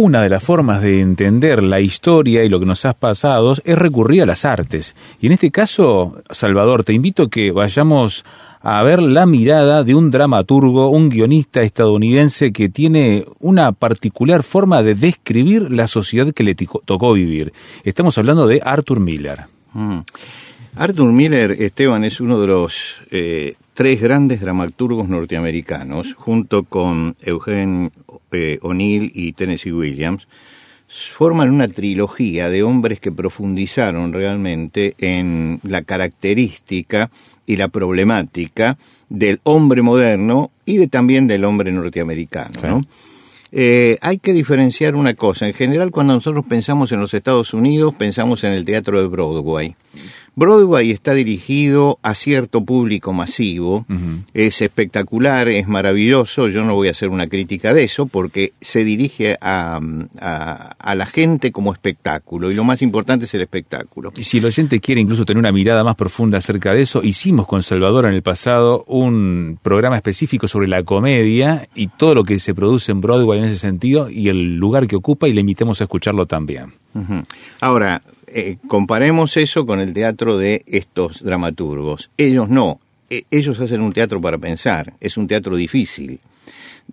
Una de las formas de entender la historia y lo que nos ha pasado es recurrir a las artes. Y en este caso, Salvador, te invito a que vayamos a ver la mirada de un dramaturgo, un guionista estadounidense que tiene una particular forma de describir la sociedad que le tocó vivir. Estamos hablando de Arthur Miller. Mm. Arthur Miller, Esteban, es uno de los eh, tres grandes dramaturgos norteamericanos, junto con Eugene eh, O'Neill y Tennessee Williams, forman una trilogía de hombres que profundizaron realmente en la característica y la problemática del hombre moderno y de, también del hombre norteamericano. Eh, hay que diferenciar una cosa. En general, cuando nosotros pensamos en los Estados Unidos, pensamos en el teatro de Broadway. Broadway está dirigido a cierto público masivo, es espectacular, es maravilloso, yo no voy a hacer una crítica de eso porque se dirige a, a, la gente como espectáculo y lo más importante es el espectáculo. Y si el oyente quiere incluso tener una mirada más profunda acerca de eso, hicimos con Salvador en el pasado un programa específico sobre la comedia y todo lo que se produce en Broadway en ese sentido y el lugar que ocupa y le invitemos a escucharlo también. Ahora, eh, comparemos eso con el teatro de estos dramaturgos. Ellos no, e, ellos hacen un teatro para pensar, es un teatro difícil.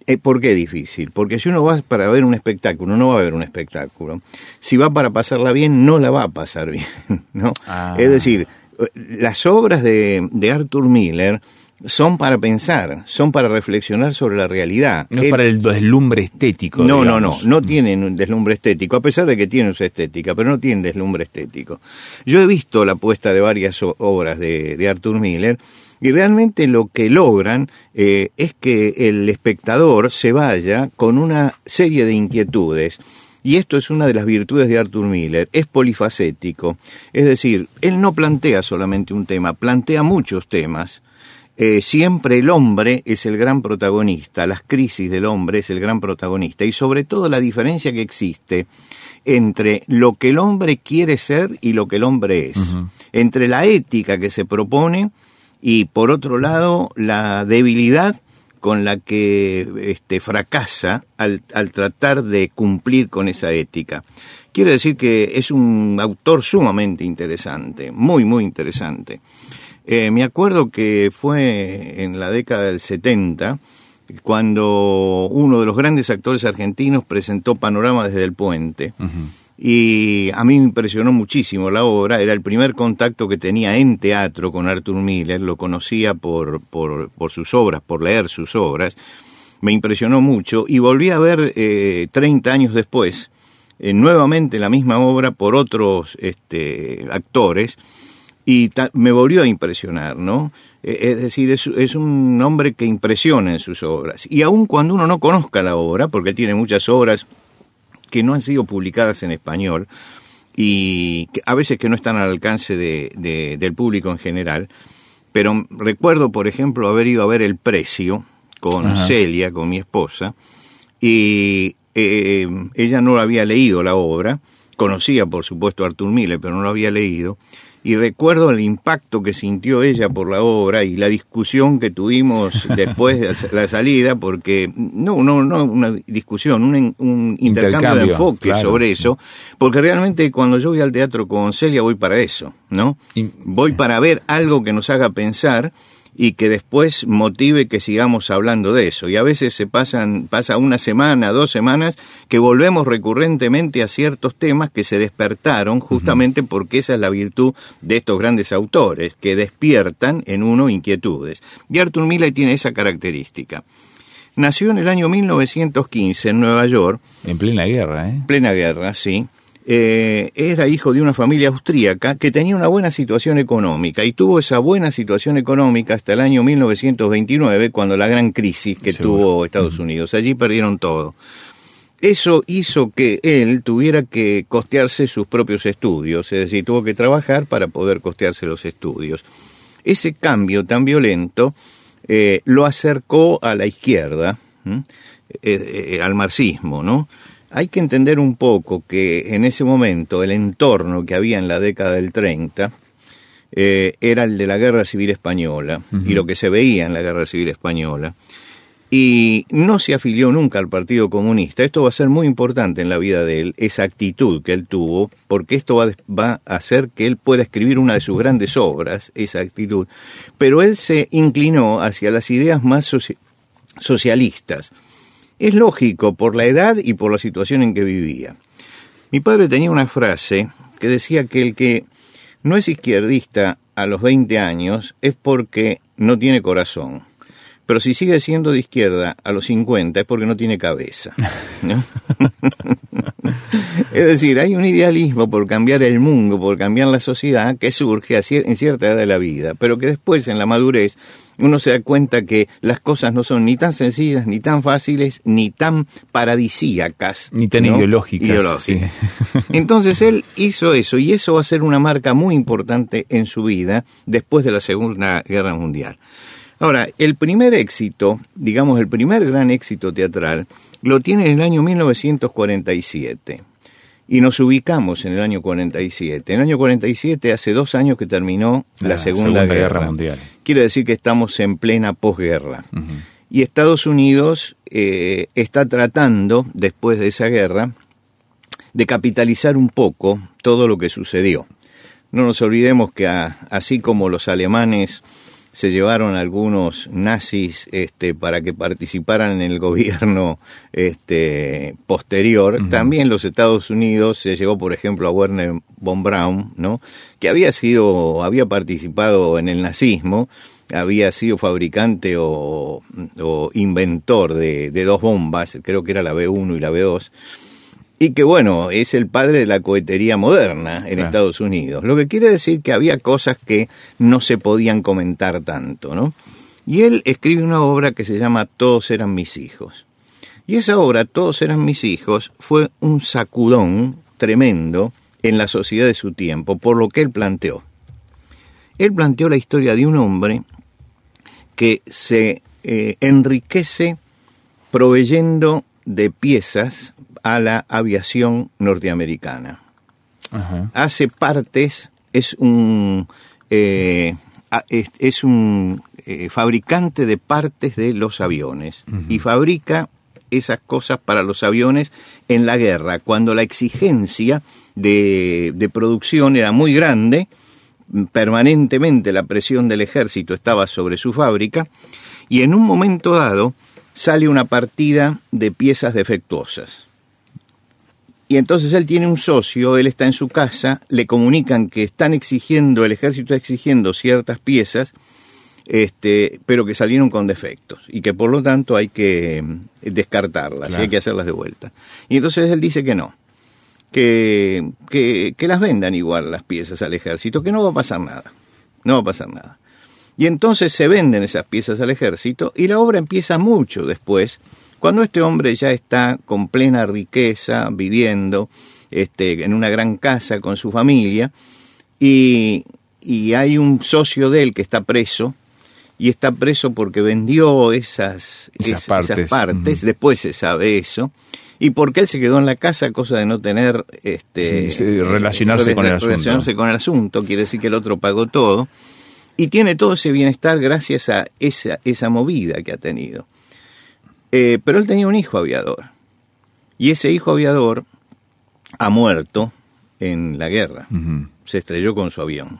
Eh, ¿Por qué difícil? Porque si uno va para ver un espectáculo, no va a ver un espectáculo. Si va para pasarla bien, no la va a pasar bien. ¿no? Ah. Es decir, eh, las obras de, de Arthur Miller son para pensar, son para reflexionar sobre la realidad. No es para el deslumbre estético. No, no, no, no tienen un deslumbre estético, a pesar de que tienen su estética, pero no tienen deslumbre estético. Yo he visto la puesta de varias obras de, de Arthur Miller y realmente lo que logran eh, es que el espectador se vaya con una serie de inquietudes. Y esto es una de las virtudes de Arthur Miller, es polifacético. Es decir, él no plantea solamente un tema, plantea muchos temas eh, siempre el hombre es el gran protagonista, las crisis del hombre es el gran protagonista y sobre todo la diferencia que existe entre lo que el hombre quiere ser y lo que el hombre es, entre la ética que se propone y por otro lado la debilidad con la que este, fracasa al, al tratar de cumplir con esa ética. Quiero decir que es un autor sumamente interesante, muy, muy interesante. Eh, me acuerdo que fue en la década del 70 cuando uno de los grandes actores argentinos presentó Panorama desde el puente. Y a mí me impresionó muchísimo la obra, era el primer contacto que tenía en teatro con Arthur Miller, lo conocía por, por, por sus obras, por leer sus obras, me impresionó mucho. Y volví a ver eh, 30 años después, eh, nuevamente la misma obra por otros este, actores, y me volvió a impresionar, ¿no? E, es decir, es, un hombre que impresiona en sus obras. Y aun cuando uno no conozca la obra, porque tiene muchas obras que no han sido publicadas en español y que a veces que no están al alcance de, del público en general, pero recuerdo, por ejemplo, haber ido a ver El Precio con Celia, con mi esposa, y eh, ella no había leído la obra, conocía por supuesto a Artur Miller, pero no lo había leído, y recuerdo el impacto que sintió ella por la obra y la discusión que tuvimos después de la salida, porque no, no, no una discusión, un, intercambio, de enfoque sobre eso, porque realmente cuando yo voy al teatro con Celia voy para eso, ¿no? Voy para ver algo que nos haga pensar y que después motive que sigamos hablando de eso. Y a veces se pasan, pasa una semana, dos semanas, que volvemos recurrentemente a ciertos temas que se despertaron justamente porque esa es la virtud de estos grandes autores, que despiertan en uno inquietudes. Y Arthur Miller tiene esa característica. Nació en el año 1915 en Nueva York. En plena guerra, ¿eh? Plena guerra, sí. Eh, era hijo de una familia austríaca que tenía una buena situación económica y tuvo esa buena situación económica hasta el año 1929 cuando la gran crisis que tuvo Estados Unidos. Allí perdieron todo. eso hizo que él tuviera que costearse sus propios estudios, es decir, tuvo que trabajar para poder costearse los estudios. Ese cambio tan violento eh, lo acercó a la izquierda, eh, eh, al marxismo, ¿no? Hay que entender un poco que en ese momento el entorno que había en la década del 30 era el de la Guerra Civil Española y lo que se veía en la Guerra Civil Española y no se afilió nunca al Partido Comunista. Esto va a ser muy importante en la vida de él, esa actitud que él tuvo, porque esto va, a hacer que él pueda escribir una de sus grandes obras, esa actitud. Pero él se inclinó hacia las ideas más socialistas. Es lógico por la edad y por la situación en que vivía. Mi padre tenía una frase que decía que el que no es izquierdista a los 20 años es porque no tiene corazón pero si sigue siendo de izquierda a los 50 es porque no tiene cabeza. es decir, hay un idealismo por cambiar el mundo, por cambiar la sociedad, que surge en cierta edad de la vida, pero que después en la madurez uno se da cuenta que las cosas no son ni tan sencillas, ni tan fáciles, ni tan paradisíacas. Ni tan ideológicas. Entonces él hizo eso y eso va a ser una marca muy importante en su vida después de la Segunda Guerra Mundial. Ahora, el primer éxito, digamos el primer gran éxito teatral, lo tiene en el año 1947. Y nos ubicamos en el año 47. En el año 47, hace dos años que terminó la, Segunda, Guerra. Mundial. Quiere decir que estamos en plena posguerra. Y Estados Unidos eh, está tratando, después de esa guerra, de capitalizar un poco todo lo que sucedió. No nos olvidemos que así como los alemanes se llevaron algunos nazis este, para que participaran en el gobierno este, posterior. También los Estados Unidos se llevó, por ejemplo, a Werner von Braun, ¿no? que había sido, había participado en el nazismo, había sido fabricante o, inventor de, de, dos bombas, creo que era la B1 y la B2 y que bueno, es el padre de la cohetería moderna en Estados Unidos. Lo que quiere decir que había cosas que no se podían comentar tanto, ¿no? Y él escribe una obra que se llama Todos eran mis hijos. Y esa obra, Todos eran mis hijos, fue un sacudón tremendo en la sociedad de su tiempo, por lo que él planteó. Él planteó la historia de un hombre que se eh, enriquece proveyendo de piezas a la aviación norteamericana. Hace partes, es un, eh, es, un eh, fabricante de partes de los aviones y fabrica esas cosas para los aviones en la guerra, cuando la exigencia de, de producción era muy grande, permanentemente la presión del ejército estaba sobre su fábrica, y en un momento dado sale una partida de piezas defectuosas. Y entonces él tiene un socio, él está en su casa, le comunican que están exigiendo, el ejército está exigiendo ciertas piezas, este, pero que salieron con defectos y que por lo tanto hay que mm, descartarlas, hay que hacerlas de vuelta. Y entonces él dice que no, que, que, que las vendan igual las piezas al ejército, que no va a pasar nada, no va a pasar nada. Y entonces se venden esas piezas al ejército y la obra empieza mucho después cuando este hombre ya está con plena riqueza, viviendo este, en una gran casa con su familia, y, hay un socio de él que está preso, y está preso porque vendió esas, esas partes, después se sabe eso, y porque él se quedó en la casa, cosa de no tener este relacionarse, con, el asunto. con el asunto, quiere decir que el otro pagó todo, y tiene todo ese bienestar gracias a esa, esa movida que ha tenido. Eh, pero él tenía un hijo aviador. Y ese hijo aviador ha muerto en la guerra. Se estrelló con su avión.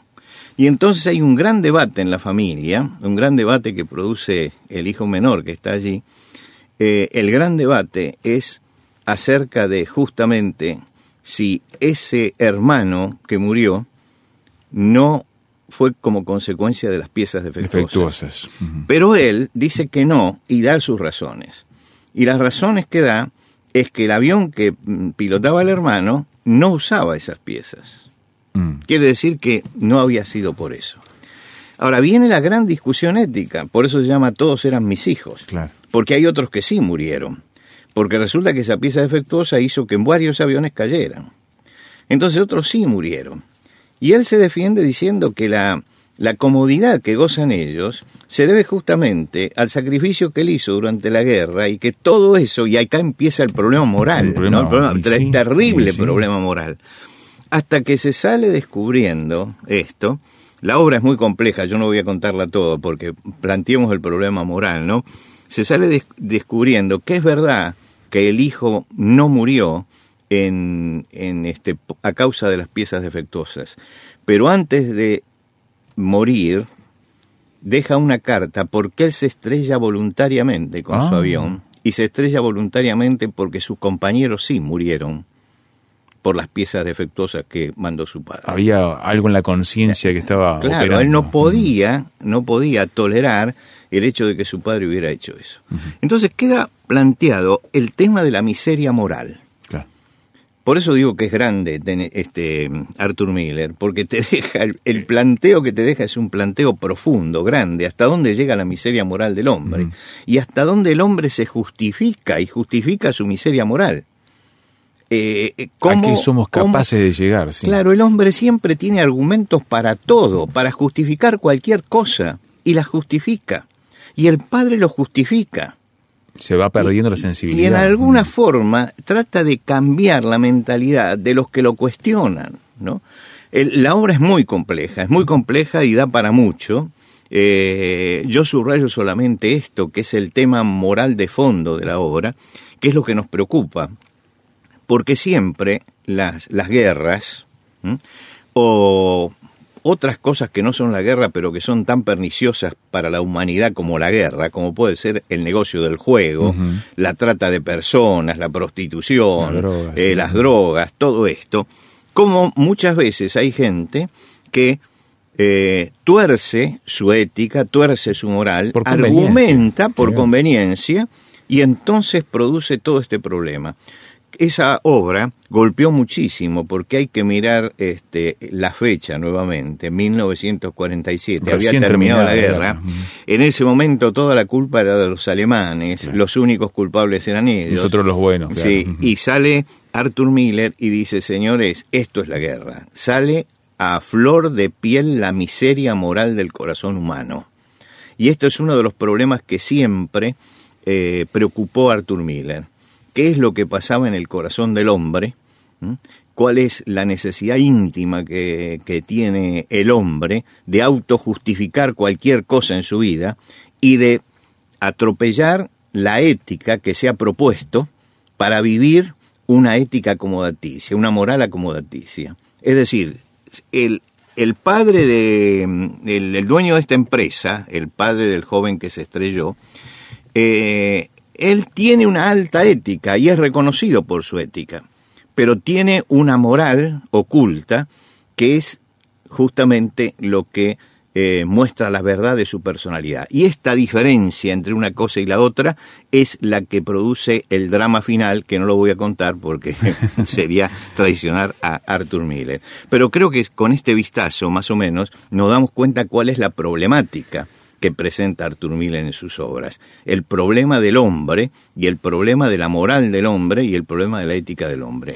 Y entonces hay un gran debate en la familia, un gran debate que produce el hijo menor que está allí. Eh, el gran debate es acerca de justamente si ese hermano que murió no fue como consecuencia de las piezas defectuosas. Pero él dice que no y da sus razones. Y las razones que da es que el avión que mm, pilotaba el hermano no usaba esas piezas. Mm. Quiere decir que no había sido por eso. Ahora viene la gran discusión ética, por eso se llama todos eran mis hijos, porque hay otros que sí murieron. porque resulta que esa pieza defectuosa hizo que varios aviones cayeran. Entonces otros sí murieron. Y él se defiende diciendo que la, la comodidad que gozan ellos se debe justamente al sacrificio que él hizo durante la guerra y que todo eso, y acá empieza el problema moral, el, terrible problema moral. Hasta que se sale descubriendo esto, la obra es muy compleja, yo no voy a contarla todo porque planteemos el problema moral, ¿no? Se sale descubriendo que es verdad que el hijo no murió en, en este, a causa de las piezas defectuosas, pero antes de morir, deja una carta porque él se estrella voluntariamente con su ah. avión y se estrella voluntariamente porque sus compañeros sí murieron por las piezas defectuosas que mandó su padre. Había algo en la conciencia que estaba Claro, él no podía, no podía tolerar el hecho de que su padre hubiera hecho eso. Entonces queda planteado el tema de la miseria moral. Por eso digo que es grande este Arthur Miller, porque te deja el, planteo que te deja es un planteo profundo, grande, hasta dónde llega la miseria moral del hombre y hasta dónde el hombre se justifica y justifica su miseria moral. Eh, eh ¿Cómo, somos capaces de llegar? Claro, el hombre siempre tiene argumentos para todo, para justificar cualquier cosa y la justifica. Y el padre lo justifica se va perdiendo la sensibilidad. Y en alguna forma trata de cambiar la mentalidad de los que lo cuestionan, ¿no? la obra es muy compleja, es muy compleja y da para mucho. Eh, yo subrayo solamente esto, que es el tema moral de fondo de la obra, que es lo que nos preocupa, porque siempre las, las guerras, o otras cosas que no son la guerra, pero que son tan perniciosas para la humanidad como la guerra, como puede ser el negocio del juego, la trata de personas, la prostitución, eh, las drogas, todo esto, como muchas veces hay gente que eh, tuerce su ética, tuerce su moral, argumenta por conveniencia y entonces produce todo este problema esa obra golpeó muchísimo porque hay que mirar este, la fecha nuevamente, 1947, había terminado la guerra. En ese momento toda la culpa era de los alemanes, los únicos culpables eran ellos. Nosotros los buenos. Sí, y sale Arthur Miller y dice, señores, esto es la guerra. Sale a flor de piel la miseria moral del corazón humano. Y esto es uno de los problemas que siempre eh, preocupó a Arthur Miller qué es lo que pasaba en el corazón del hombre, cuál es la necesidad íntima que, tiene el hombre de autojustificar cualquier cosa en su vida y de atropellar la ética que se ha propuesto para vivir una ética acomodaticia, una moral acomodaticia. Es decir, el, padre de el, dueño de esta empresa, el padre del joven que se estrelló, eh, él tiene una alta ética y es reconocido por su ética, pero tiene una moral oculta que es justamente lo que eh, muestra la verdad de su personalidad. Y esta diferencia entre una cosa y la otra es la que produce el drama final, que no lo voy a contar porque sería traicionar a Arthur Miller. Pero creo que con este vistazo, más o menos, nos damos cuenta cuál es la problemática que presenta Artur Miller en sus obras. El problema del hombre y el problema de la moral del hombre y el problema de la ética del hombre.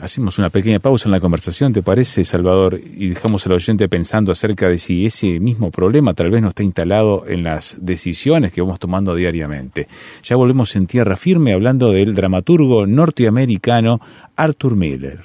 Hacemos una pequeña pausa en la conversación, ¿te parece, Salvador? Y dejamos al oyente pensando acerca de si ese mismo problema tal vez no está instalado en las decisiones que vamos tomando diariamente. Ya volvemos en tierra firme hablando del dramaturgo norteamericano Arthur Miller.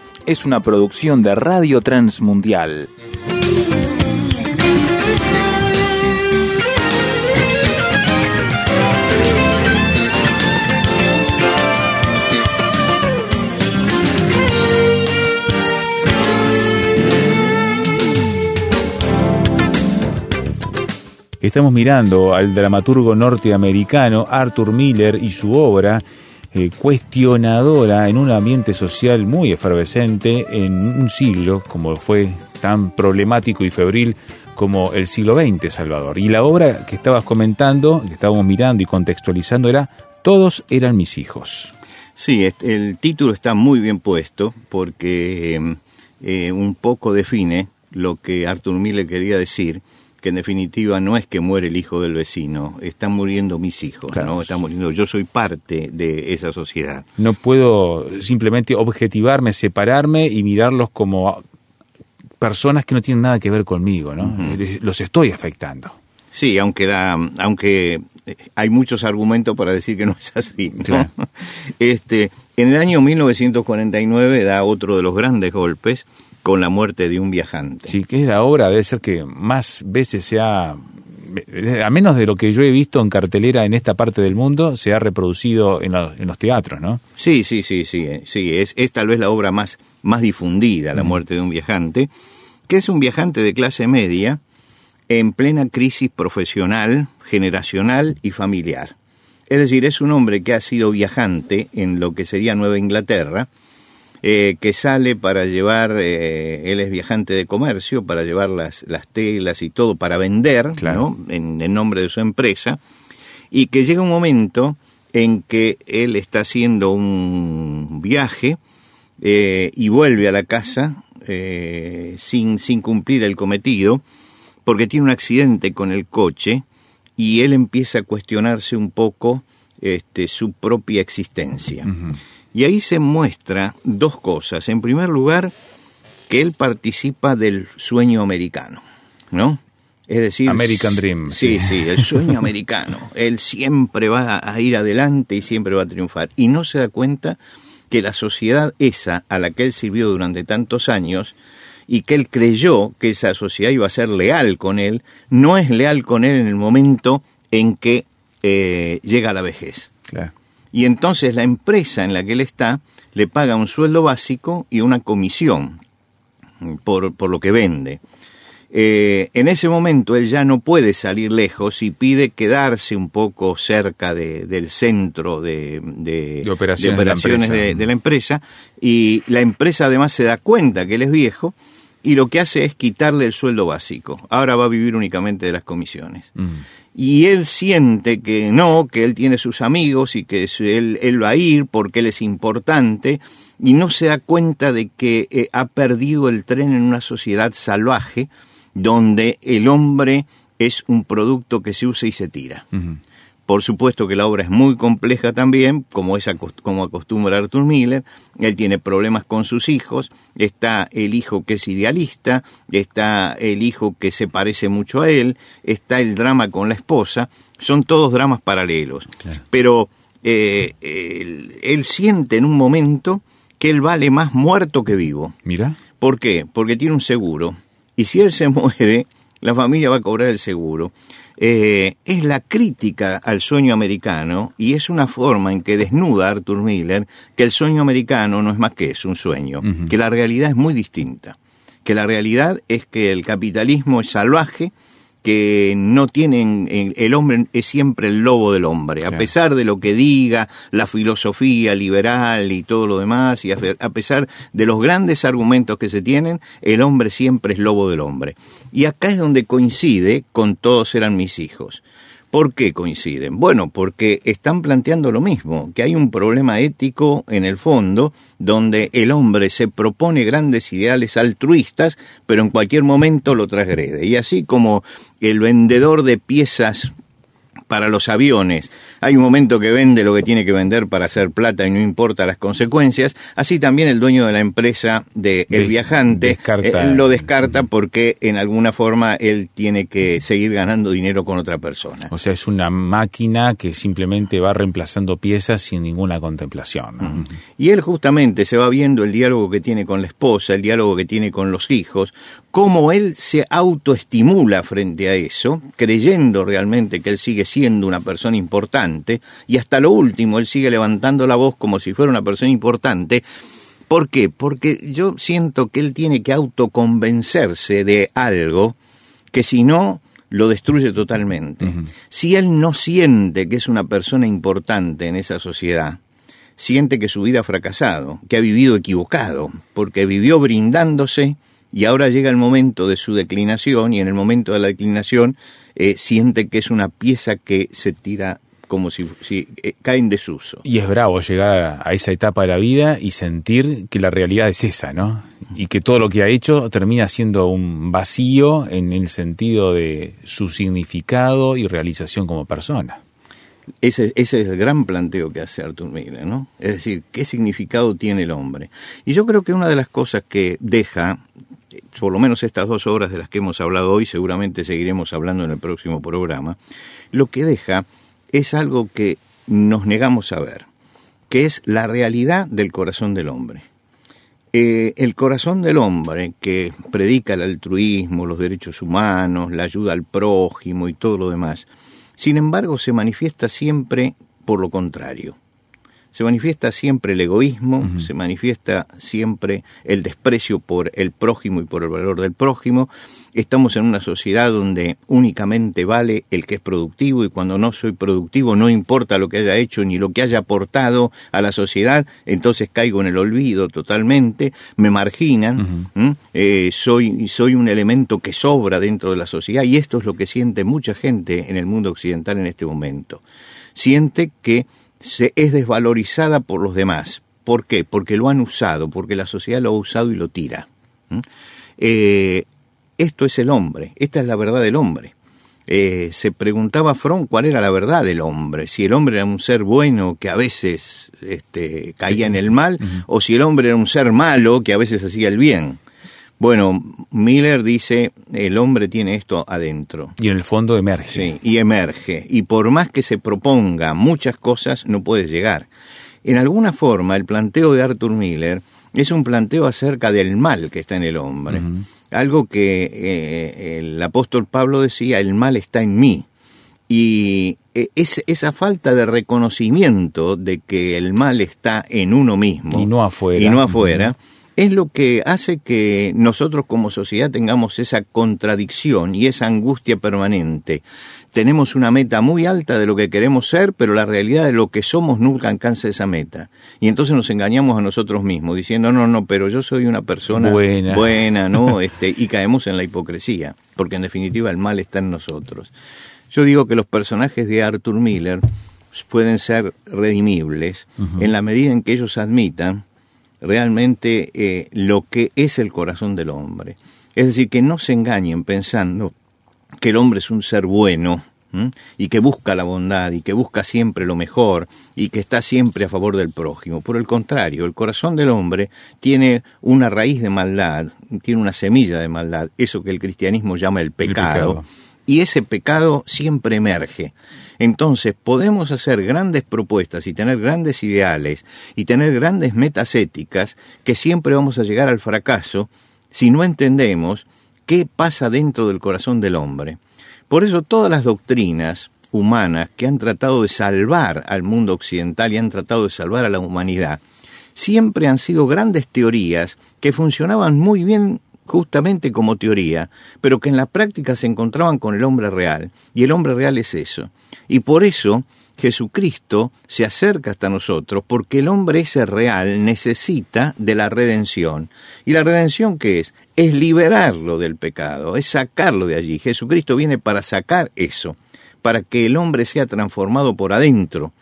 es una producción de Radio Transmundial. Estamos mirando al dramaturgo norteamericano Arthur Miller y su obra eh, cuestionadora en un ambiente social muy efervescente en un siglo como fue tan problemático y febril como el siglo XX, Salvador. Y la obra que estabas comentando, que estábamos mirando y contextualizando era Todos eran mis hijos. Sí, el título está muy bien puesto porque em, eh, un poco define lo que Arthur Miller quería decir, que en definitiva no es que muere el hijo del vecino, están muriendo mis hijos, ¿no? Están muriendo, yo soy parte de esa sociedad. No puedo simplemente objetivarme, separarme y mirarlos como personas que no tienen nada que ver conmigo, ¿no? Los estoy afectando. Sí, aunque la, aunque hay muchos argumentos para decir que no es así. Este, en el año 1949 da otro de los grandes golpes con la muerte de un viajante. Sí, que es la obra, debe ser que más veces se ha, a menos de lo que yo he visto en cartelera en esta parte del mundo, se ha reproducido en, los teatros, ¿no? Sí, sí, sí, sí, eh, sí, es, es tal vez la obra más, más difundida, La muerte de un viajante, que es un viajante de clase media, en plena crisis profesional, generacional y familiar. Es decir, es un hombre que ha sido viajante en lo que sería Nueva Inglaterra, eh, que sale para llevar, eh, él es viajante de comercio, para llevar las, las telas y todo para vender, ¿no? en, en nombre de su empresa, y que llega un momento en que él está haciendo un viaje eh, y vuelve a la casa sin, sin cumplir el cometido, porque tiene un accidente con el coche y él empieza a cuestionarse un poco este, su propia existencia. Y ahí se muestra dos cosas. En primer lugar, que él participa del sueño americano, ¿no? Es decir, American Dream. Sí, sí, el sueño americano. Él siempre va a ir adelante y siempre va a triunfar. Y no se da cuenta que la sociedad esa a la que él sirvió durante tantos años y que él creyó que esa sociedad iba a ser leal con él, no es leal con él en el momento en que eh, llega a la vejez. Y entonces la empresa en la que él está le paga un sueldo básico y una comisión por, por lo que vende. Eh, en ese momento él ya no puede salir lejos y pide quedarse un poco cerca del centro de, operaciones, de la empresa y la empresa además se da cuenta que él es viejo y lo que hace es quitarle el sueldo básico. Ahora va a vivir únicamente de las comisiones. Mm. Y él siente que no, que él tiene sus amigos y que él, él va a ir porque él es importante y no se da cuenta de que eh, ha perdido el tren en una sociedad salvaje donde el hombre es un producto que se usa y se tira. Por supuesto que la obra es muy compleja también, como, es como acostumbra Arthur Miller. Él tiene problemas con sus hijos. Está el hijo que es idealista, está el hijo que se parece mucho a él, está el drama con la esposa. Son todos dramas paralelos. Pero eh, él, siente en un momento que él vale más muerto que vivo. Mira. ¿Por qué? Porque tiene un seguro. Y si él se muere, la familia va a cobrar el seguro. Eh, es la crítica al sueño americano y es una forma en que desnuda Arthur Miller que el sueño americano no es más que eso, un sueño, que la realidad es muy distinta, que la realidad es que el capitalismo es salvaje, que no tienen, el hombre es siempre el lobo del hombre, a pesar de lo que diga la filosofía liberal y todo lo demás, y a, pesar de los grandes argumentos que se tienen, el hombre siempre es lobo del hombre. Y acá es donde coincide con todos eran mis hijos. ¿Por qué coinciden? Bueno, porque están planteando lo mismo, que hay un problema ético en el fondo, donde el hombre se propone grandes ideales altruistas, pero en cualquier momento lo transgrede. Y así como el vendedor de piezas para los aviones. Hay un momento que vende lo que tiene que vender para hacer plata y no importa las consecuencias. Así también el dueño de la empresa de El Viajante eh, lo descarta porque en alguna forma él tiene que seguir ganando dinero con otra persona. O sea, es una máquina que simplemente va reemplazando piezas sin ninguna contemplación. Y él justamente se va viendo el diálogo que tiene con la esposa, el diálogo que tiene con los hijos, cómo él se autoestimula frente a eso, creyendo realmente que él sigue siendo una persona importante, y hasta lo último él sigue levantando la voz como si fuera una persona importante. ¿Por qué? Porque yo siento que él tiene que autoconvencerse de algo que si no lo destruye totalmente. Si él no siente que es una persona importante en esa sociedad, siente que su vida ha fracasado, que ha vivido equivocado, porque vivió brindándose y ahora llega el momento de su declinación y en el momento de la declinación eh, siente que es una pieza que se tira como si, eh, cae en desuso. Y es bravo llegar a esa etapa de la vida y sentir que la realidad es esa, ¿no? Y que todo lo que ha hecho termina siendo un vacío en el sentido de su significado y realización como persona. Ese, ese, es el gran planteo que hace Arthur Miller, ¿no? Es decir, ¿qué significado tiene el hombre? Y yo creo que una de las cosas que deja, por lo menos estas dos horas de las que hemos hablado hoy, seguramente seguiremos hablando en el próximo programa, lo que deja es algo que nos negamos a ver, que es la realidad del corazón del hombre. Eh, el corazón del hombre que predica el altruismo, los derechos humanos, la ayuda al prójimo y todo lo demás, sin embargo se manifiesta siempre por lo contrario. Se manifiesta siempre el egoísmo, se manifiesta siempre el desprecio por el prójimo y por el valor del prójimo, Estamos en una sociedad donde únicamente vale el que es productivo y cuando no soy productivo no importa lo que haya hecho ni lo que haya aportado a la sociedad, entonces caigo en el olvido totalmente, me marginan, eh, soy, soy un elemento que sobra dentro de la sociedad y esto es lo que siente mucha gente en el mundo occidental en este momento. Siente que se es desvalorizada por los demás. ¿Por qué? Porque lo han usado, porque la sociedad lo ha usado y lo tira. Eh, esto es el hombre, esta es la verdad del hombre. Eh, se preguntaba Fromm cuál era la verdad del hombre, si el hombre era un ser bueno que a veces este, caía en el mal, o si el hombre era un ser malo que a veces hacía el bien. Bueno, Miller dice, el hombre tiene esto adentro. Y en el fondo emerge. Sí, y emerge. Y por más que se proponga muchas cosas, no puede llegar. En alguna forma, el planteo de Arthur Miller es un planteo acerca del mal que está en el hombre algo que eh, el apóstol Pablo decía, el mal está en mí. Y eh, es, esa falta de reconocimiento de que el mal está en uno mismo y no afuera, y no afuera es lo que hace que nosotros como sociedad tengamos esa contradicción y esa angustia permanente tenemos una meta muy alta de lo que queremos ser, pero la realidad de lo que somos nunca alcanza esa meta. Y entonces nos engañamos a nosotros mismos, diciendo, no, no, pero yo soy una persona buena, buena ¿no? Este, y caemos en la hipocresía, porque en definitiva el mal está en nosotros. Yo digo que los personajes de Arthur Miller pueden ser redimibles en la medida en que ellos admitan realmente eh, lo que es el corazón del hombre. Es decir, que no se engañen pensando que el hombre es un ser bueno y que busca la bondad y que busca siempre lo mejor y que está siempre a favor del prójimo. Por el contrario, el corazón del hombre tiene una raíz de maldad, tiene una semilla de maldad, eso que el cristianismo llama el pecado, y ese pecado siempre emerge. Entonces podemos hacer grandes propuestas y tener grandes ideales y tener grandes metas éticas que siempre vamos a llegar al fracaso si no entendemos qué pasa dentro del corazón del hombre. Por eso todas las doctrinas humanas que han tratado de salvar al mundo occidental y han tratado de salvar a la humanidad, siempre han sido grandes teorías que funcionaban muy bien justamente como teoría, pero que en la práctica se encontraban con el hombre real, y el hombre real es eso. Y por eso Jesucristo se acerca hasta nosotros porque el hombre ese real necesita de la redención. ¿Y la redención qué es? Es liberarlo del pecado, es sacarlo de allí. Jesucristo viene para sacar eso, para que el hombre sea transformado por adentro.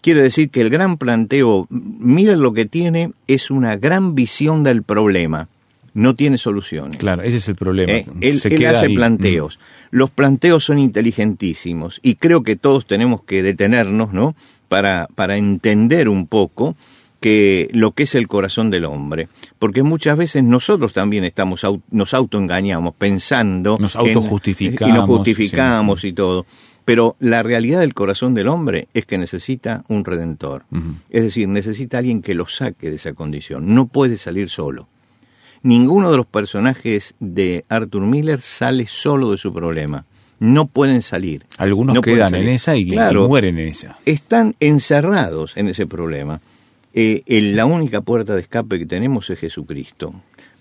Quiere decir que el gran planteo, mira lo que tiene, es una gran visión del problema no tiene soluciones. Claro, ese es el problema. Eh, él, hace planteos. Mm. Los planteos son inteligentísimos y creo que todos tenemos que detenernos, ¿no? Para, para entender un poco que lo que es el corazón del hombre, porque muchas veces nosotros también estamos nos autoengañamos pensando nos autojustificamos y nos justificamos y todo, pero la realidad del corazón del hombre es que necesita un redentor, es decir, necesita alguien que lo saque de esa condición, no puede salir solo ninguno de los personajes de Arthur Miller sale solo de su problema. No pueden salir. Algunos quedan en esa y, mueren en esa. Están encerrados en ese problema. Eh, la única puerta de escape que tenemos es Jesucristo.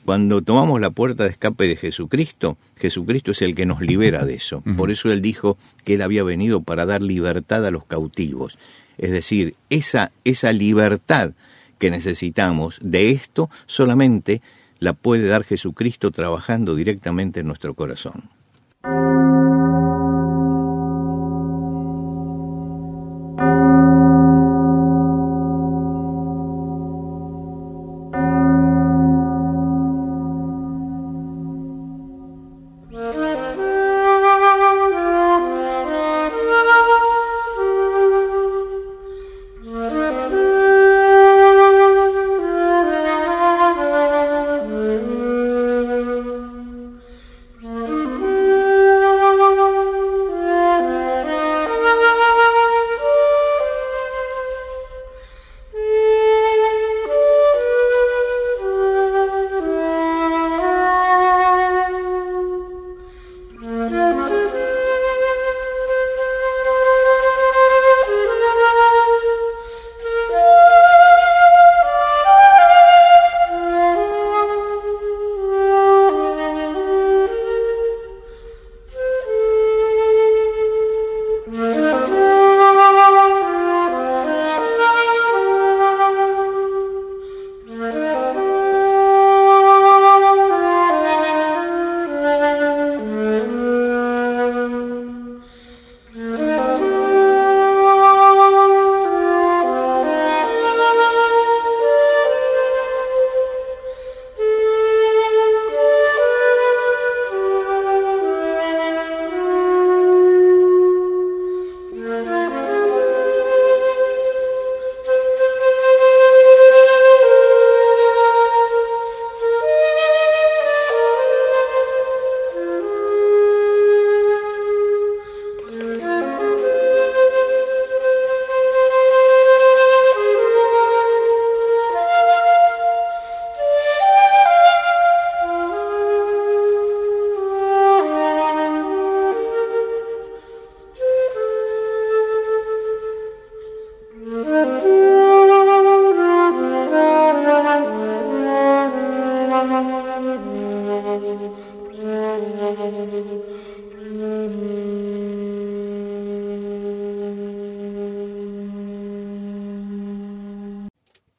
cuando tomamos la puerta de escape de Jesucristo, Jesucristo es el que nos libera de eso. Por eso él dijo que él había venido para dar libertad a los cautivos. Es decir, esa, esa libertad que necesitamos de esto solamente la puede dar Jesucristo trabajando directamente en nuestro corazón.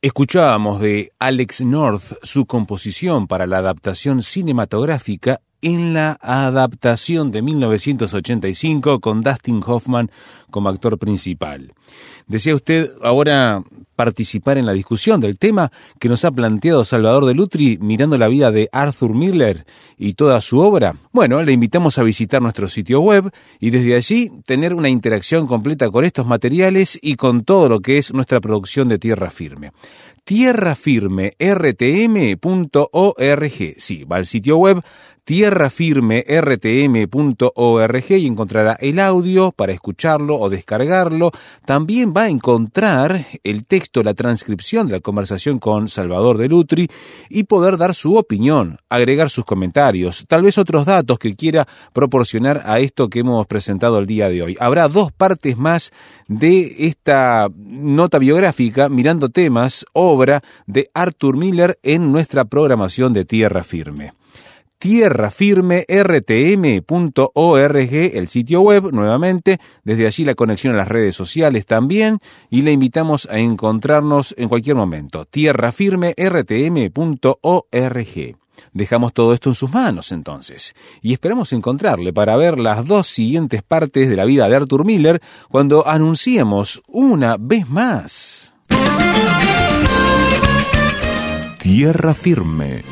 Escuchábamos de Alex North su composición para la adaptación cinematográfica en la adaptación de 1985 con Dustin Hoffman como actor principal. Desea usted ahora participar en la discusión del tema que nos ha planteado Salvador de Lutri mirando la vida de Arthur Miller y toda su obra? Bueno, le invitamos a visitar nuestro sitio web y desde allí tener una interacción completa con estos materiales y con todo lo que es nuestra producción de Tierra Firme. Tierrafirmertm.org. Sí, va al sitio web tierrafirmertm.org y encontrará el audio para escucharlo o descargarlo. También va a encontrar el texto, la transcripción de la conversación con Salvador de Lutri y poder dar su opinión, agregar sus comentarios, tal vez otros datos que quiera proporcionar a esto que hemos presentado el día de hoy. Habrá dos partes más de esta nota biográfica mirando temas, obra de Arthur Miller en nuestra programación de Tierra Firme tierrafirmertm.org, el sitio web, nuevamente, desde allí la conexión a las redes sociales también, y le invitamos a encontrarnos en cualquier momento, tierrafirmertm.org. Dejamos todo esto en sus manos entonces, y esperamos encontrarle para ver las dos siguientes partes de la vida de Arthur Miller cuando anunciemos una vez más. Tierra Firme